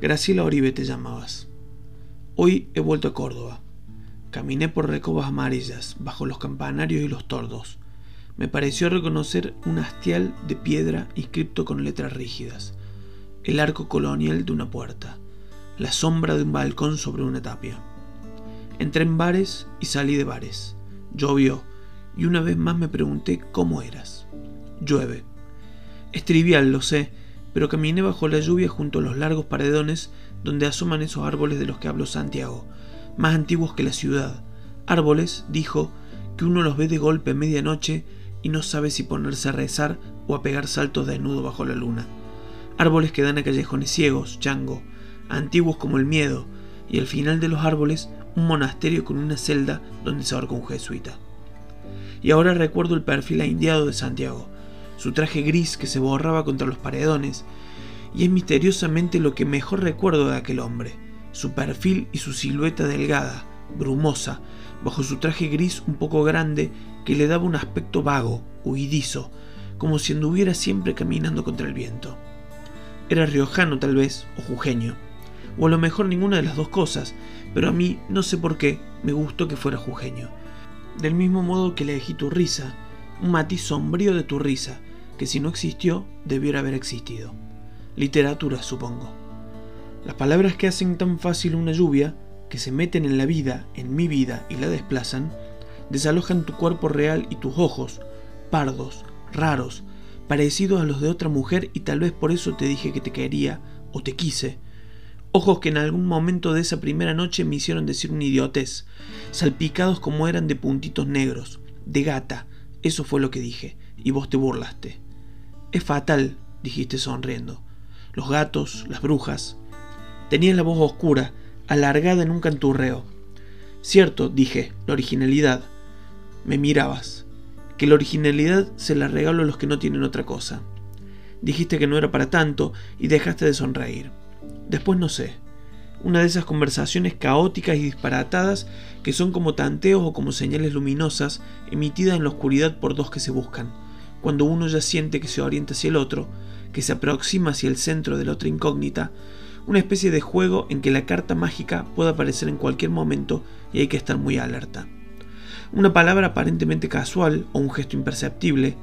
Graciela Oribe te llamabas. Hoy he vuelto a Córdoba. Caminé por recobas amarillas, bajo los campanarios y los tordos. Me pareció reconocer un hastial de piedra inscripto con letras rígidas, el arco colonial de una puerta, la sombra de un balcón sobre una tapia. Entré en bares y salí de bares. Llovió, y una vez más me pregunté cómo eras. Llueve. Es trivial, lo sé, pero caminé bajo la lluvia junto a los largos paredones donde asoman esos árboles de los que habló Santiago, más antiguos que la ciudad. Árboles, dijo, que uno los ve de golpe a medianoche y no sabe si ponerse a rezar o a pegar saltos desnudo bajo la luna. Árboles que dan a callejones ciegos, chango, antiguos como el miedo, y al final de los árboles un monasterio con una celda donde se ahorca un jesuita. Y ahora recuerdo el perfil indiado de Santiago, su traje gris que se borraba contra los paredones, y es misteriosamente lo que mejor recuerdo de aquel hombre, su perfil y su silueta delgada, brumosa, bajo su traje gris un poco grande que le daba un aspecto vago, huidizo, como si anduviera siempre caminando contra el viento. Era riojano tal vez, o jujeño, o a lo mejor ninguna de las dos cosas, pero a mí, no sé por qué, me gustó que fuera jujeño. Del mismo modo que elegí tu risa, matiz sombrío de tu risa, que si no existió, debiera haber existido. Literatura, supongo. Las palabras que hacen tan fácil una lluvia, que se meten en la vida, en mi vida y la desplazan, desalojan tu cuerpo real y tus ojos, pardos, raros, parecidos a los de otra mujer y tal vez por eso te dije que te quería o te quise. Ojos que en algún momento de esa primera noche me hicieron decir un idiotez, salpicados como eran de puntitos negros, de gata, eso fue lo que dije, y vos te burlaste. Es fatal, dijiste sonriendo. Los gatos, las brujas. Tenías la voz oscura, alargada en un canturreo. Cierto, dije, la originalidad. Me mirabas. Que la originalidad se la regalo a los que no tienen otra cosa. Dijiste que no era para tanto y dejaste de sonreír. Después no sé. Una de esas conversaciones caóticas y disparatadas que son como tanteos o como señales luminosas emitidas en la oscuridad por dos que se buscan cuando uno ya siente que se orienta hacia el otro, que se aproxima hacia el centro de la otra incógnita, una especie de juego en que la carta mágica puede aparecer en cualquier momento y hay que estar muy alerta. Una palabra aparentemente casual o un gesto imperceptible,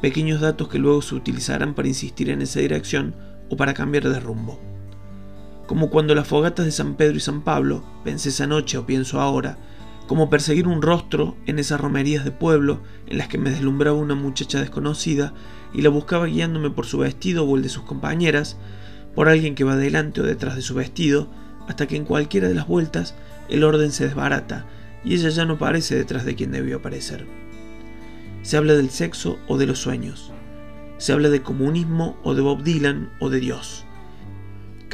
pequeños datos que luego se utilizarán para insistir en esa dirección o para cambiar de rumbo. Como cuando las fogatas de San Pedro y San Pablo, pensé esa noche o pienso ahora, como perseguir un rostro en esas romerías de pueblo en las que me deslumbraba una muchacha desconocida y la buscaba guiándome por su vestido o el de sus compañeras, por alguien que va delante o detrás de su vestido, hasta que en cualquiera de las vueltas el orden se desbarata y ella ya no parece detrás de quien debió aparecer. Se habla del sexo o de los sueños. Se habla de comunismo o de Bob Dylan o de Dios.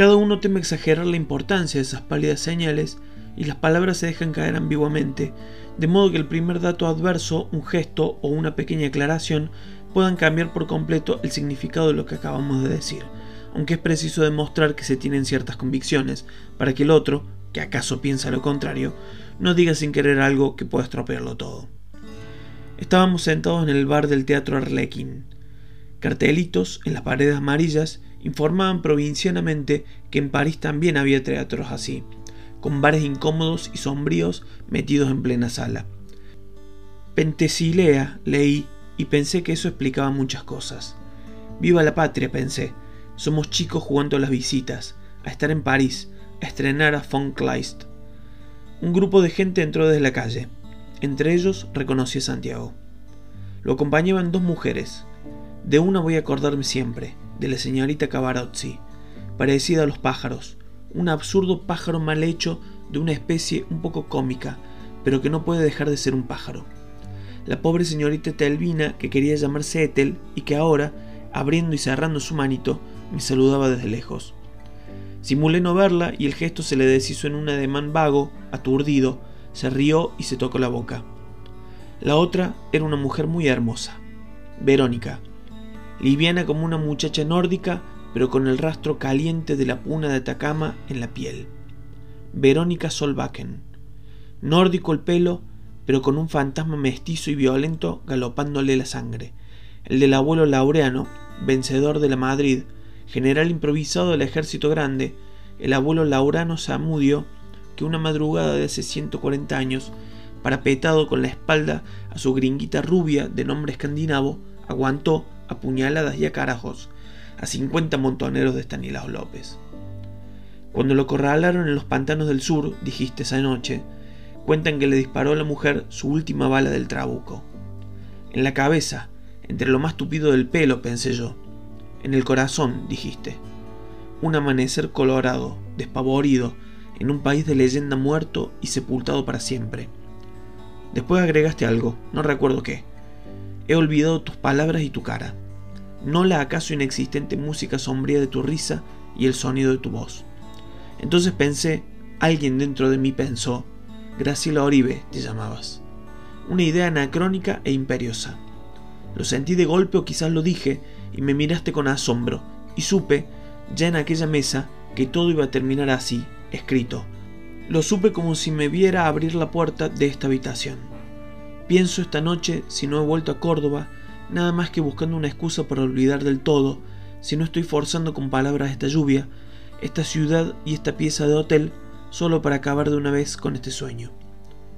Cada uno teme exagerar la importancia de esas pálidas señales y las palabras se dejan caer ambiguamente, de modo que el primer dato adverso, un gesto o una pequeña aclaración puedan cambiar por completo el significado de lo que acabamos de decir, aunque es preciso demostrar que se tienen ciertas convicciones, para que el otro, que acaso piensa lo contrario, no diga sin querer algo que pueda estropearlo todo. Estábamos sentados en el bar del Teatro Arlequín. Cartelitos en las paredes amarillas informaban provincianamente que en París también había teatros así, con bares incómodos y sombríos metidos en plena sala. Pentesilea leí y pensé que eso explicaba muchas cosas. Viva la patria, pensé. Somos chicos jugando a las visitas, a estar en París, a estrenar a Von Kleist. Un grupo de gente entró desde la calle. Entre ellos reconocí a Santiago. Lo acompañaban dos mujeres. De una voy a acordarme siempre, de la señorita Cavarozzi, parecida a los pájaros, un absurdo pájaro mal hecho de una especie un poco cómica, pero que no puede dejar de ser un pájaro. La pobre señorita Telvina, que quería llamarse Ethel y que ahora, abriendo y cerrando su manito, me saludaba desde lejos. Simulé no verla y el gesto se le deshizo en un ademán vago, aturdido, se rió y se tocó la boca. La otra era una mujer muy hermosa, Verónica, liviana como una muchacha nórdica pero con el rastro caliente de la puna de Atacama en la piel. Verónica Solbakken. Nórdico el pelo, pero con un fantasma mestizo y violento galopándole la sangre. El del abuelo Laureano, vencedor de la Madrid, general improvisado del ejército grande, el abuelo Laurano Samudio, que una madrugada de hace 140 años, parapetado con la espalda a su gringuita rubia de nombre escandinavo, aguantó a puñaladas y a carajos a 50 montoneros de Stanislao López. Cuando lo corralaron en los pantanos del sur, dijiste esa noche, cuentan que le disparó a la mujer su última bala del trabuco. En la cabeza, entre lo más tupido del pelo, pensé yo. En el corazón, dijiste. Un amanecer colorado, despavorido, en un país de leyenda muerto y sepultado para siempre. Después agregaste algo, no recuerdo qué. He olvidado tus palabras y tu cara, no la acaso inexistente música sombría de tu risa y el sonido de tu voz. Entonces pensé, alguien dentro de mí pensó, Graciela Oribe te llamabas. Una idea anacrónica e imperiosa. Lo sentí de golpe o quizás lo dije y me miraste con asombro y supe, ya en aquella mesa, que todo iba a terminar así, escrito. Lo supe como si me viera abrir la puerta de esta habitación. Pienso esta noche, si no he vuelto a Córdoba, nada más que buscando una excusa para olvidar del todo, si no estoy forzando con palabras esta lluvia, esta ciudad y esta pieza de hotel solo para acabar de una vez con este sueño.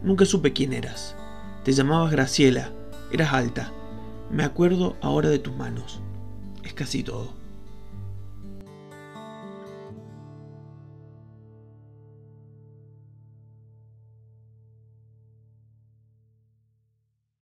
Nunca supe quién eras. Te llamabas Graciela, eras alta. Me acuerdo ahora de tus manos. Es casi todo.